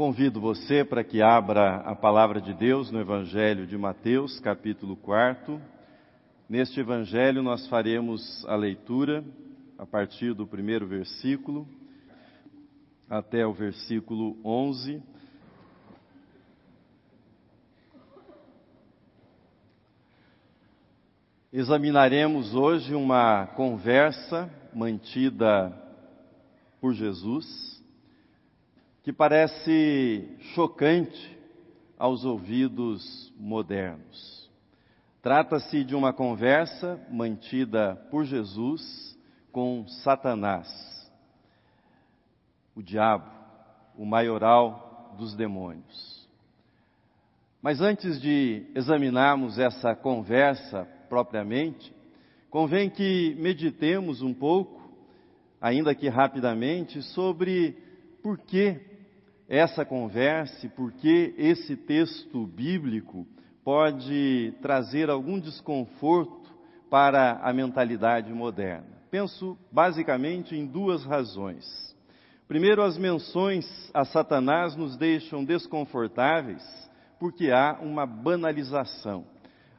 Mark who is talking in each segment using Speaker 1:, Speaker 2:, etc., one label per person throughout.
Speaker 1: Convido você para que abra a palavra de Deus no Evangelho de Mateus, capítulo 4. Neste Evangelho nós faremos a leitura a partir do primeiro versículo até o versículo 11. Examinaremos hoje uma conversa mantida por Jesus que parece chocante aos ouvidos modernos. Trata-se de uma conversa mantida por Jesus com Satanás, o diabo, o maioral dos demônios. Mas antes de examinarmos essa conversa propriamente, convém que meditemos um pouco, ainda que rapidamente, sobre por que essa conversa, porque esse texto bíblico pode trazer algum desconforto para a mentalidade moderna. Penso basicamente em duas razões. Primeiro, as menções a Satanás nos deixam desconfortáveis porque há uma banalização.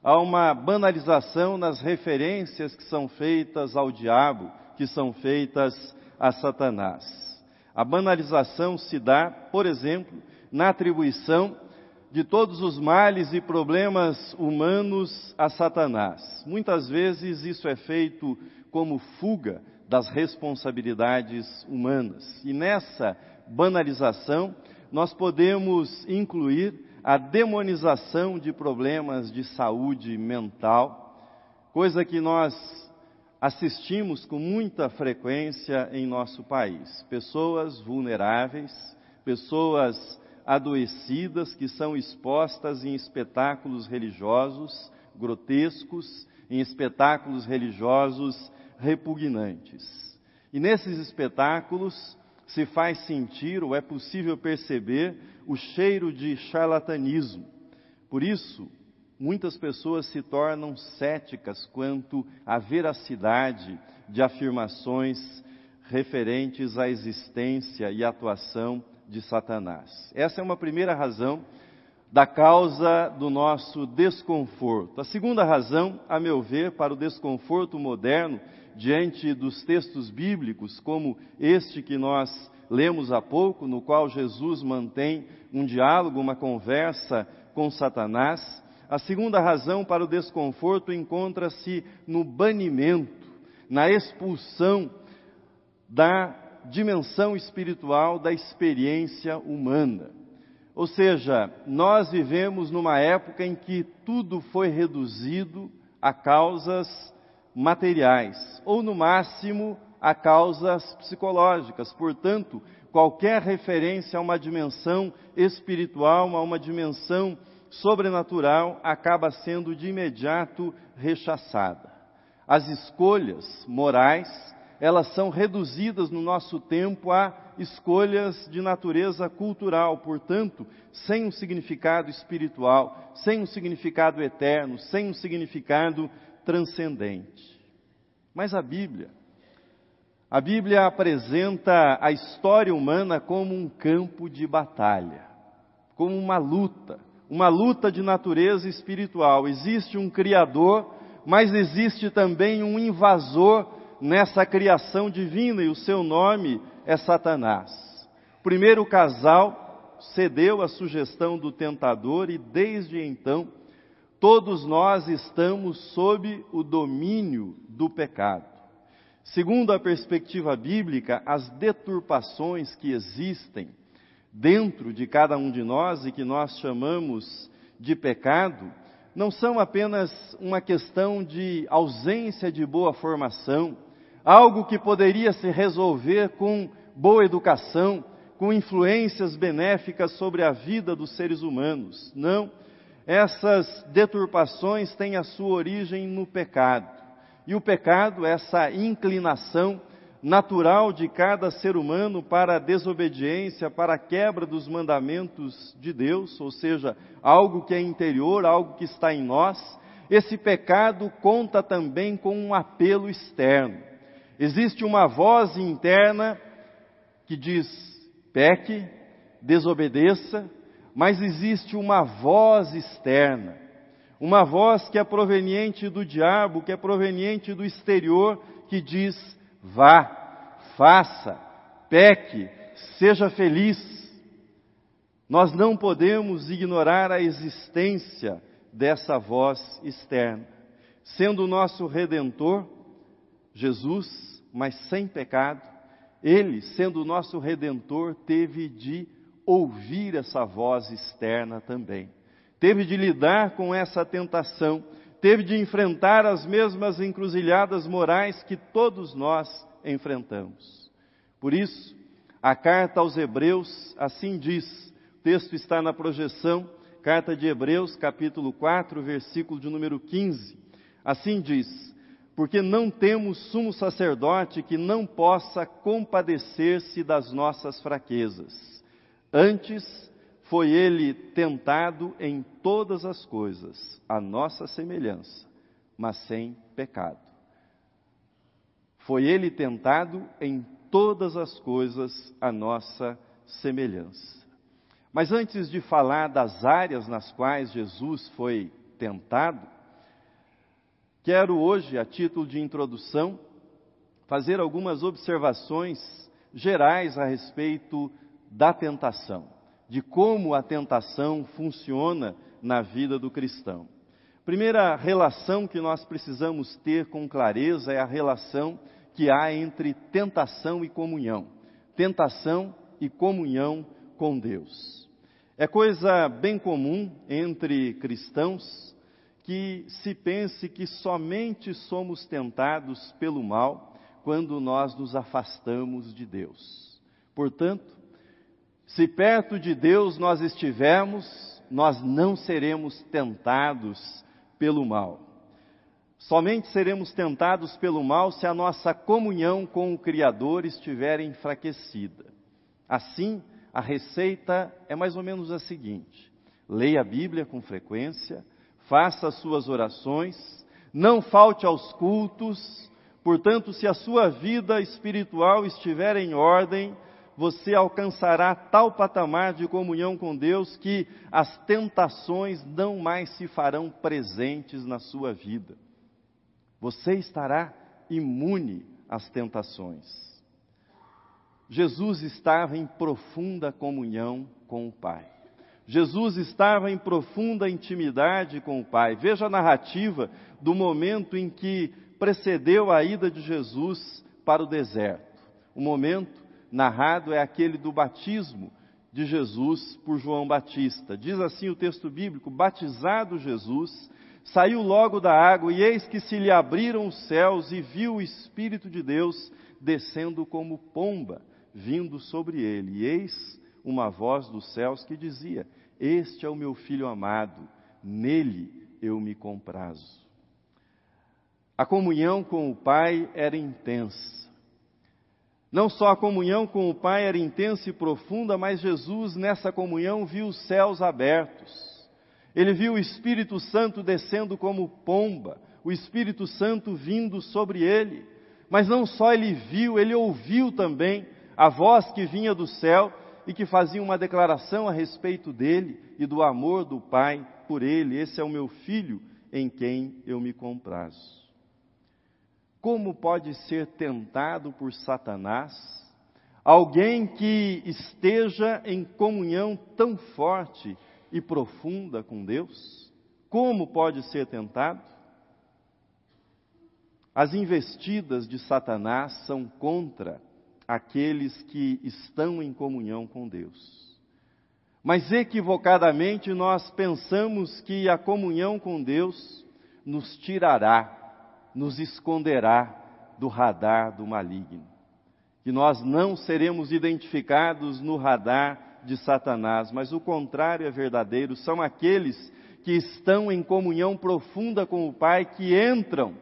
Speaker 1: Há uma banalização nas referências que são feitas ao diabo, que são feitas a Satanás. A banalização se dá, por exemplo, na atribuição de todos os males e problemas humanos a Satanás. Muitas vezes isso é feito como fuga das responsabilidades humanas. E nessa banalização, nós podemos incluir a demonização de problemas de saúde mental, coisa que nós assistimos com muita frequência em nosso país. Pessoas vulneráveis, pessoas adoecidas que são expostas em espetáculos religiosos grotescos, em espetáculos religiosos repugnantes. E nesses espetáculos se faz sentir ou é possível perceber o cheiro de charlatanismo. Por isso, muitas pessoas se tornam céticas quanto à veracidade de afirmações referentes à existência e atuação de Satanás. Essa é uma primeira razão da causa do nosso desconforto. A segunda razão, a meu ver, para o desconforto moderno diante dos textos bíblicos, como este que nós lemos há pouco, no qual Jesus mantém um diálogo, uma conversa com Satanás, a segunda razão para o desconforto encontra-se no banimento, na expulsão da dimensão espiritual da experiência humana. Ou seja, nós vivemos numa época em que tudo foi reduzido a causas materiais, ou no máximo a causas psicológicas. Portanto, qualquer referência a uma dimensão espiritual, a uma dimensão sobrenatural acaba sendo de imediato rechaçada. As escolhas morais, elas são reduzidas no nosso tempo a escolhas de natureza cultural, portanto, sem um significado espiritual, sem um significado eterno, sem um significado transcendente. Mas a Bíblia, a Bíblia apresenta a história humana como um campo de batalha, como uma luta, uma luta de natureza espiritual. Existe um Criador, mas existe também um invasor nessa criação divina, e o seu nome é Satanás. O primeiro casal cedeu à sugestão do tentador, e desde então, todos nós estamos sob o domínio do pecado. Segundo a perspectiva bíblica, as deturpações que existem dentro de cada um de nós e que nós chamamos de pecado, não são apenas uma questão de ausência de boa formação, algo que poderia se resolver com boa educação, com influências benéficas sobre a vida dos seres humanos. Não, essas deturpações têm a sua origem no pecado. E o pecado, essa inclinação natural de cada ser humano para a desobediência, para a quebra dos mandamentos de Deus, ou seja, algo que é interior, algo que está em nós, esse pecado conta também com um apelo externo. Existe uma voz interna que diz: peque, desobedeça, mas existe uma voz externa, uma voz que é proveniente do diabo, que é proveniente do exterior, que diz: vá, faça, peque, seja feliz. Nós não podemos ignorar a existência dessa voz externa. Sendo o nosso redentor, Jesus, mas sem pecado, ele, sendo o nosso redentor, teve de ouvir essa voz externa também. Teve de lidar com essa tentação, teve de enfrentar as mesmas encruzilhadas morais que todos nós enfrentamos. Por isso, a carta aos Hebreus assim diz, o texto está na projeção, carta de Hebreus, capítulo 4, versículo de número 15. Assim diz: Porque não temos sumo sacerdote que não possa compadecer-se das nossas fraquezas. Antes, foi ele tentado em todas as coisas, a nossa semelhança, mas sem pecado. Foi ele tentado em todas as coisas, a nossa semelhança. Mas antes de falar das áreas nas quais Jesus foi tentado, quero hoje, a título de introdução, fazer algumas observações gerais a respeito da tentação, de como a tentação funciona na vida do cristão. Primeira relação que nós precisamos ter com clareza é a relação que há entre tentação e comunhão. Tentação e comunhão com Deus. É coisa bem comum entre cristãos que se pense que somente somos tentados pelo mal quando nós nos afastamos de Deus. Portanto, se perto de Deus nós estivermos, nós não seremos tentados pelo mal. Somente seremos tentados pelo mal se a nossa comunhão com o Criador estiver enfraquecida. Assim, a receita é mais ou menos a seguinte: leia a Bíblia com frequência, faça as suas orações, não falte aos cultos, portanto, se a sua vida espiritual estiver em ordem, você alcançará tal patamar de comunhão com Deus que as tentações não mais se farão presentes na sua vida você estará imune às tentações. Jesus estava em profunda comunhão com o Pai. Jesus estava em profunda intimidade com o Pai. Veja a narrativa do momento em que precedeu a ida de Jesus para o deserto. O momento narrado é aquele do batismo de Jesus por João Batista. Diz assim o texto bíblico: Batizado Jesus, Saiu logo da água, e eis que se lhe abriram os céus, e viu o Espírito de Deus descendo como pomba, vindo sobre ele. E eis uma voz dos céus que dizia: Este é o meu filho amado, nele eu me comprazo. A comunhão com o Pai era intensa. Não só a comunhão com o Pai era intensa e profunda, mas Jesus nessa comunhão viu os céus abertos ele viu o Espírito Santo descendo como pomba, o Espírito Santo vindo sobre ele. Mas não só ele viu, ele ouviu também a voz que vinha do céu e que fazia uma declaração a respeito dele e do amor do Pai por ele. Esse é o meu filho em quem eu me comprazo. Como pode ser tentado por Satanás alguém que esteja em comunhão tão forte e profunda com Deus? Como pode ser tentado? As investidas de Satanás são contra aqueles que estão em comunhão com Deus. Mas equivocadamente nós pensamos que a comunhão com Deus nos tirará, nos esconderá do radar do maligno. Que nós não seremos identificados no radar de Satanás, mas o contrário é verdadeiro, são aqueles que estão em comunhão profunda com o Pai, que entram,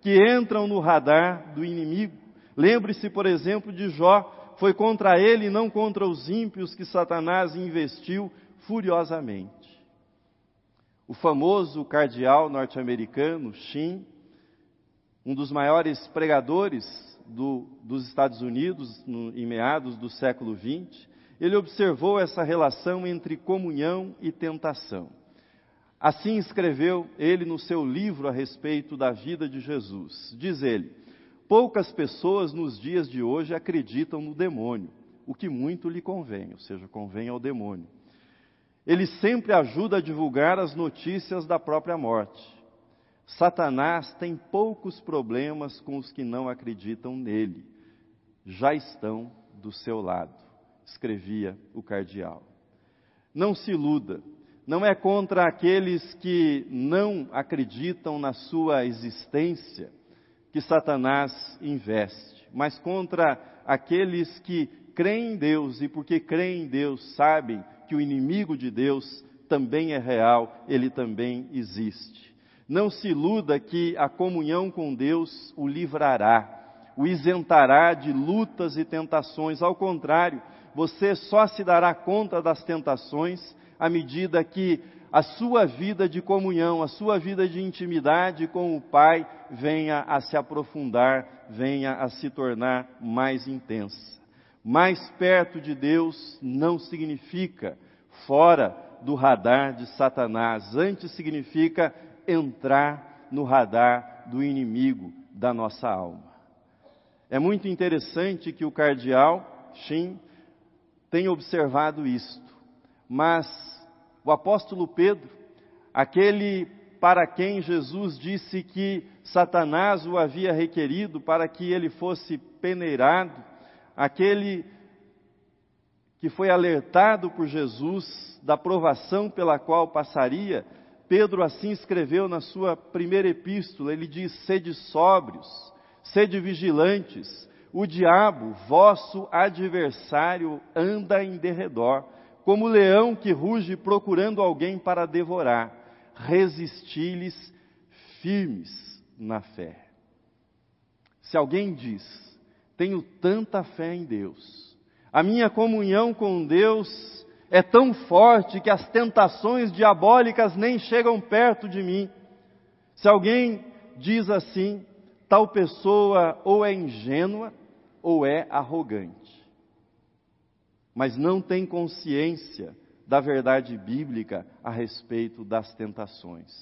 Speaker 1: que entram no radar do inimigo. Lembre-se, por exemplo, de Jó, foi contra ele e não contra os ímpios que Satanás investiu furiosamente. O famoso cardeal norte-americano, Shin, um dos maiores pregadores do, dos Estados Unidos no, em meados do século XX, ele observou essa relação entre comunhão e tentação. Assim escreveu ele no seu livro a respeito da vida de Jesus. Diz ele: Poucas pessoas nos dias de hoje acreditam no demônio, o que muito lhe convém, ou seja, convém ao demônio. Ele sempre ajuda a divulgar as notícias da própria morte. Satanás tem poucos problemas com os que não acreditam nele. Já estão do seu lado, escrevia o cardeal. Não se iluda, não é contra aqueles que não acreditam na sua existência que Satanás investe, mas contra aqueles que creem em Deus e porque creem em Deus sabem que o inimigo de Deus também é real, ele também existe. Não se iluda que a comunhão com Deus o livrará, o isentará de lutas e tentações. Ao contrário, você só se dará conta das tentações à medida que a sua vida de comunhão, a sua vida de intimidade com o Pai venha a se aprofundar, venha a se tornar mais intensa. Mais perto de Deus não significa fora do radar de Satanás, antes significa entrar no radar do inimigo da nossa alma. É muito interessante que o cardeal Shin tenha observado isto, mas o apóstolo Pedro, aquele para quem Jesus disse que Satanás o havia requerido para que ele fosse peneirado, aquele que foi alertado por Jesus da provação pela qual passaria, Pedro assim escreveu na sua primeira epístola, ele diz: sede sóbrios, sede vigilantes, o diabo, vosso adversário, anda em derredor, como leão que ruge procurando alguém para devorar. Resisti-lhes firmes na fé. Se alguém diz, tenho tanta fé em Deus, a minha comunhão com Deus é tão forte que as tentações diabólicas nem chegam perto de mim. Se alguém diz assim, tal pessoa ou é ingênua ou é arrogante, mas não tem consciência da verdade bíblica a respeito das tentações.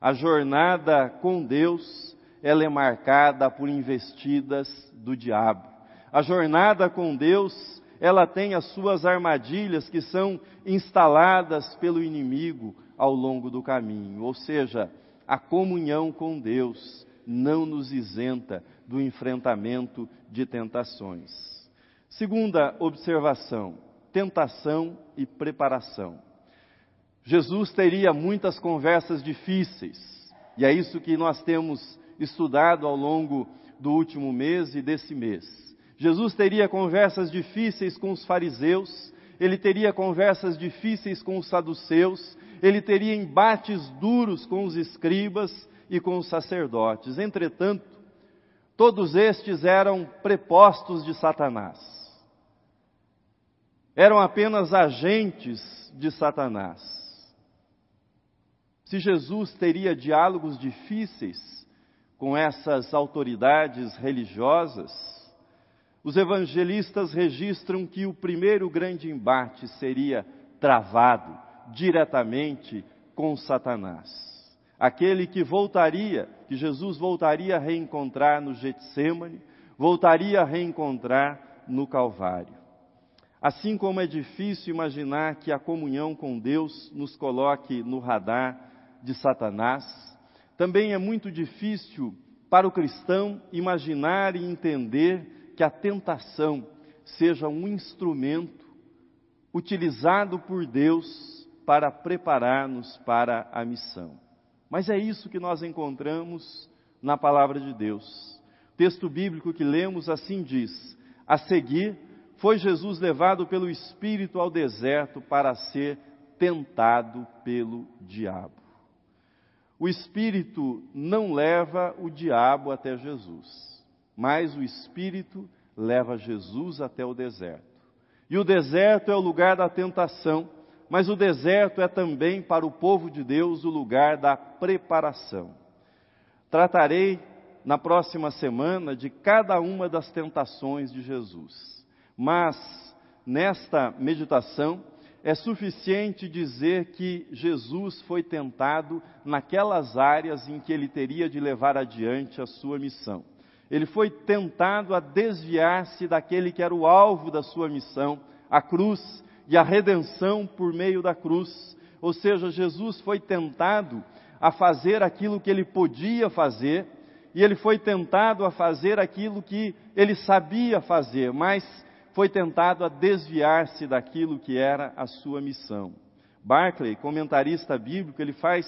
Speaker 1: A jornada com Deus, ela é marcada por investidas do diabo. A jornada com Deus ela tem as suas armadilhas que são instaladas pelo inimigo ao longo do caminho. Ou seja, a comunhão com Deus não nos isenta do enfrentamento de tentações. Segunda observação: tentação e preparação. Jesus teria muitas conversas difíceis, e é isso que nós temos estudado ao longo do último mês e desse mês. Jesus teria conversas difíceis com os fariseus, ele teria conversas difíceis com os saduceus, ele teria embates duros com os escribas e com os sacerdotes. Entretanto, todos estes eram prepostos de Satanás. Eram apenas agentes de Satanás. Se Jesus teria diálogos difíceis com essas autoridades religiosas, os evangelistas registram que o primeiro grande embate seria travado diretamente com Satanás. Aquele que voltaria, que Jesus voltaria a reencontrar no Getsemane, voltaria a reencontrar no Calvário. Assim como é difícil imaginar que a comunhão com Deus nos coloque no radar de Satanás, também é muito difícil para o cristão imaginar e entender que a tentação seja um instrumento utilizado por Deus para preparar-nos para a missão. Mas é isso que nós encontramos na palavra de Deus. O texto bíblico que lemos assim diz: A seguir, foi Jesus levado pelo Espírito ao deserto para ser tentado pelo diabo. O Espírito não leva o diabo até Jesus mas o Espírito leva Jesus até o deserto. E o deserto é o lugar da tentação, mas o deserto é também para o povo de Deus o lugar da preparação. Tratarei na próxima semana de cada uma das tentações de Jesus, mas nesta meditação, é suficiente dizer que Jesus foi tentado naquelas áreas em que ele teria de levar adiante a sua missão. Ele foi tentado a desviar-se daquele que era o alvo da sua missão, a cruz e a redenção por meio da cruz. Ou seja, Jesus foi tentado a fazer aquilo que ele podia fazer, e ele foi tentado a fazer aquilo que ele sabia fazer, mas foi tentado a desviar-se daquilo que era a sua missão. Barclay, comentarista bíblico, ele faz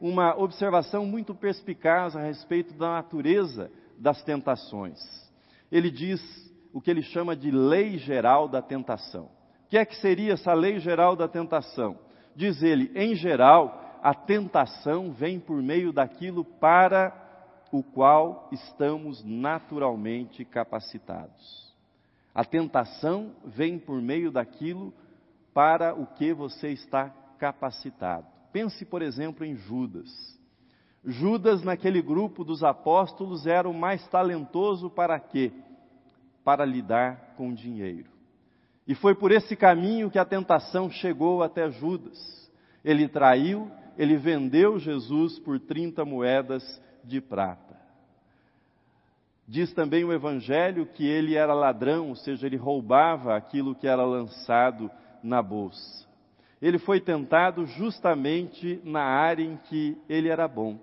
Speaker 1: uma observação muito perspicaz a respeito da natureza das tentações. Ele diz o que ele chama de lei geral da tentação. O que é que seria essa lei geral da tentação? Diz ele, em geral, a tentação vem por meio daquilo para o qual estamos naturalmente capacitados. A tentação vem por meio daquilo para o que você está capacitado. Pense, por exemplo, em Judas. Judas, naquele grupo dos apóstolos, era o mais talentoso para quê? Para lidar com dinheiro. E foi por esse caminho que a tentação chegou até Judas. Ele traiu, ele vendeu Jesus por 30 moedas de prata. Diz também o Evangelho que ele era ladrão, ou seja, ele roubava aquilo que era lançado na bolsa. Ele foi tentado justamente na área em que ele era bom,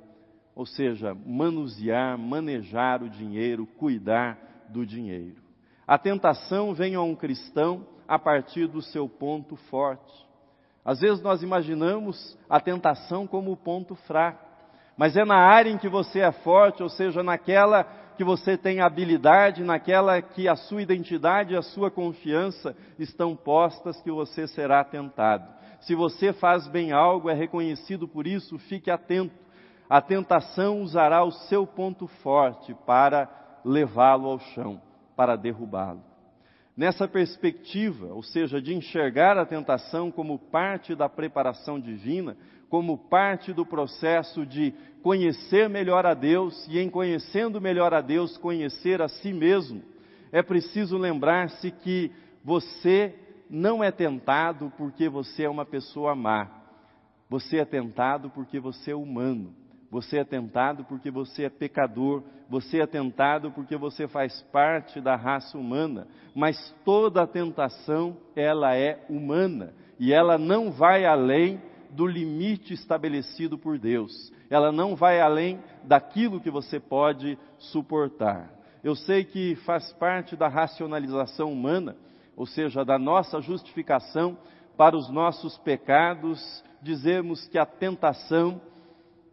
Speaker 1: ou seja, manusear, manejar o dinheiro, cuidar do dinheiro. A tentação vem a um cristão a partir do seu ponto forte. Às vezes nós imaginamos a tentação como o ponto fraco, mas é na área em que você é forte, ou seja, naquela que você tem habilidade, naquela que a sua identidade e a sua confiança estão postas, que você será tentado. Se você faz bem algo, é reconhecido por isso, fique atento. A tentação usará o seu ponto forte para levá-lo ao chão, para derrubá-lo. Nessa perspectiva, ou seja, de enxergar a tentação como parte da preparação divina, como parte do processo de conhecer melhor a Deus e, em conhecendo melhor a Deus, conhecer a si mesmo, é preciso lembrar-se que você não é tentado porque você é uma pessoa má. Você é tentado porque você é humano. Você é tentado porque você é pecador. Você é tentado porque você faz parte da raça humana. Mas toda tentação, ela é humana. E ela não vai além do limite estabelecido por Deus. Ela não vai além daquilo que você pode suportar. Eu sei que faz parte da racionalização humana, ou seja, da nossa justificação para os nossos pecados, dizemos que a tentação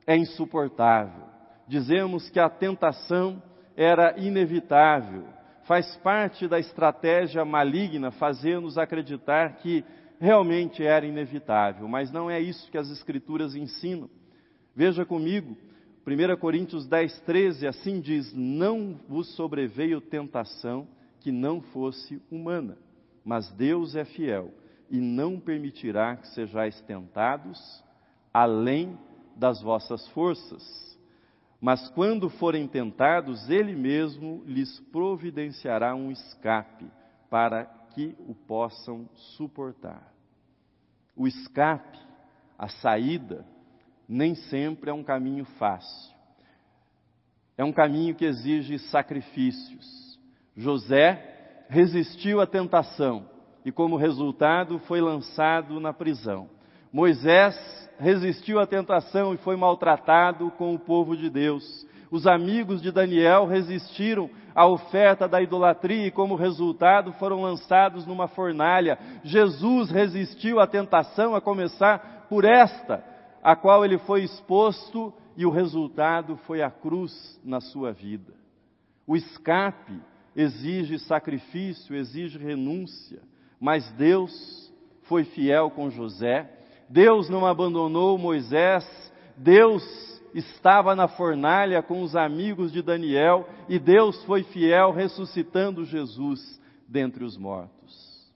Speaker 1: é insuportável. Dizemos que a tentação era inevitável. Faz parte da estratégia maligna fazer-nos acreditar que realmente era inevitável, mas não é isso que as Escrituras ensinam. Veja comigo, 1 Coríntios 10, 13, assim diz: Não vos sobreveio tentação que não fosse humana, mas Deus é fiel e não permitirá que sejais tentados além das vossas forças. Mas quando forem tentados, Ele mesmo lhes providenciará um escape para que o possam suportar. O escape, a saída, nem sempre é um caminho fácil. É um caminho que exige sacrifícios. José resistiu à tentação e, como resultado, foi lançado na prisão. Moisés resistiu à tentação e foi maltratado com o povo de Deus. Os amigos de Daniel resistiram à oferta da idolatria e, como resultado, foram lançados numa fornalha. Jesus resistiu à tentação, a começar por esta, a qual ele foi exposto, e o resultado foi a cruz na sua vida. O escape exige sacrifício, exige renúncia, mas Deus foi fiel com José. Deus não abandonou Moisés, Deus estava na fornalha com os amigos de Daniel e Deus foi fiel ressuscitando Jesus dentre os mortos.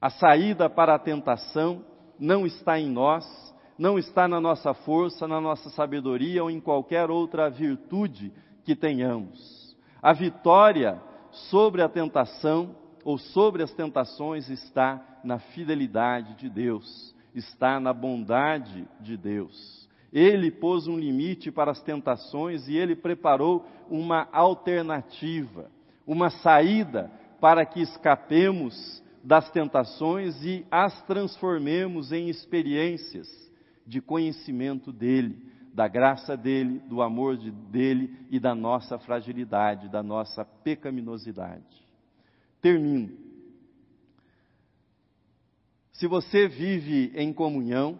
Speaker 1: A saída para a tentação não está em nós, não está na nossa força, na nossa sabedoria ou em qualquer outra virtude que tenhamos. A vitória sobre a tentação ou sobre as tentações está na fidelidade de Deus, está na bondade de Deus. Ele pôs um limite para as tentações e ele preparou uma alternativa, uma saída para que escapemos das tentações e as transformemos em experiências de conhecimento dele, da graça dele, do amor de, dele e da nossa fragilidade, da nossa pecaminosidade. Termino. Se você vive em comunhão,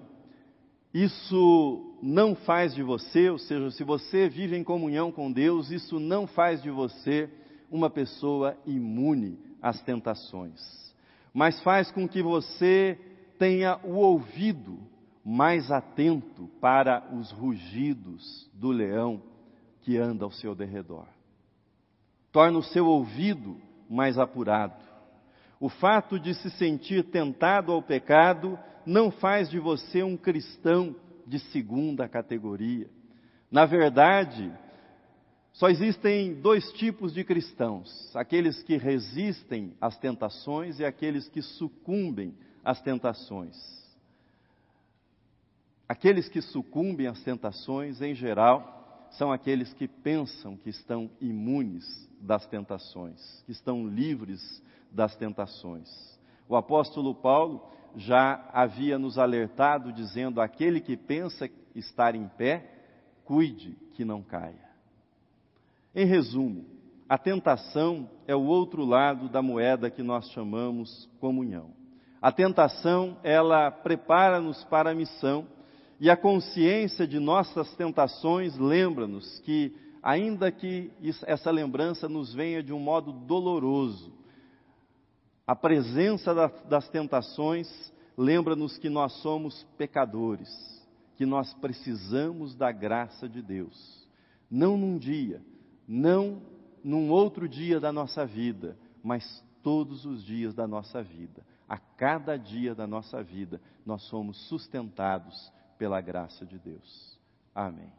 Speaker 1: isso não faz de você, ou seja, se você vive em comunhão com Deus, isso não faz de você uma pessoa imune às tentações, mas faz com que você tenha o ouvido mais atento para os rugidos do leão que anda ao seu derredor. Torna o seu ouvido mais apurado. O fato de se sentir tentado ao pecado não faz de você um cristão de segunda categoria. Na verdade, só existem dois tipos de cristãos: aqueles que resistem às tentações e aqueles que sucumbem às tentações. Aqueles que sucumbem às tentações, em geral, são aqueles que pensam que estão imunes das tentações, que estão livres das tentações. O apóstolo Paulo já havia nos alertado, dizendo: aquele que pensa estar em pé, cuide que não caia. Em resumo, a tentação é o outro lado da moeda que nós chamamos comunhão. A tentação, ela prepara-nos para a missão, e a consciência de nossas tentações lembra-nos que ainda que essa lembrança nos venha de um modo doloroso. A presença das tentações lembra-nos que nós somos pecadores, que nós precisamos da graça de Deus. Não num dia, não num outro dia da nossa vida, mas todos os dias da nossa vida. A cada dia da nossa vida, nós somos sustentados pela graça de Deus. Amém.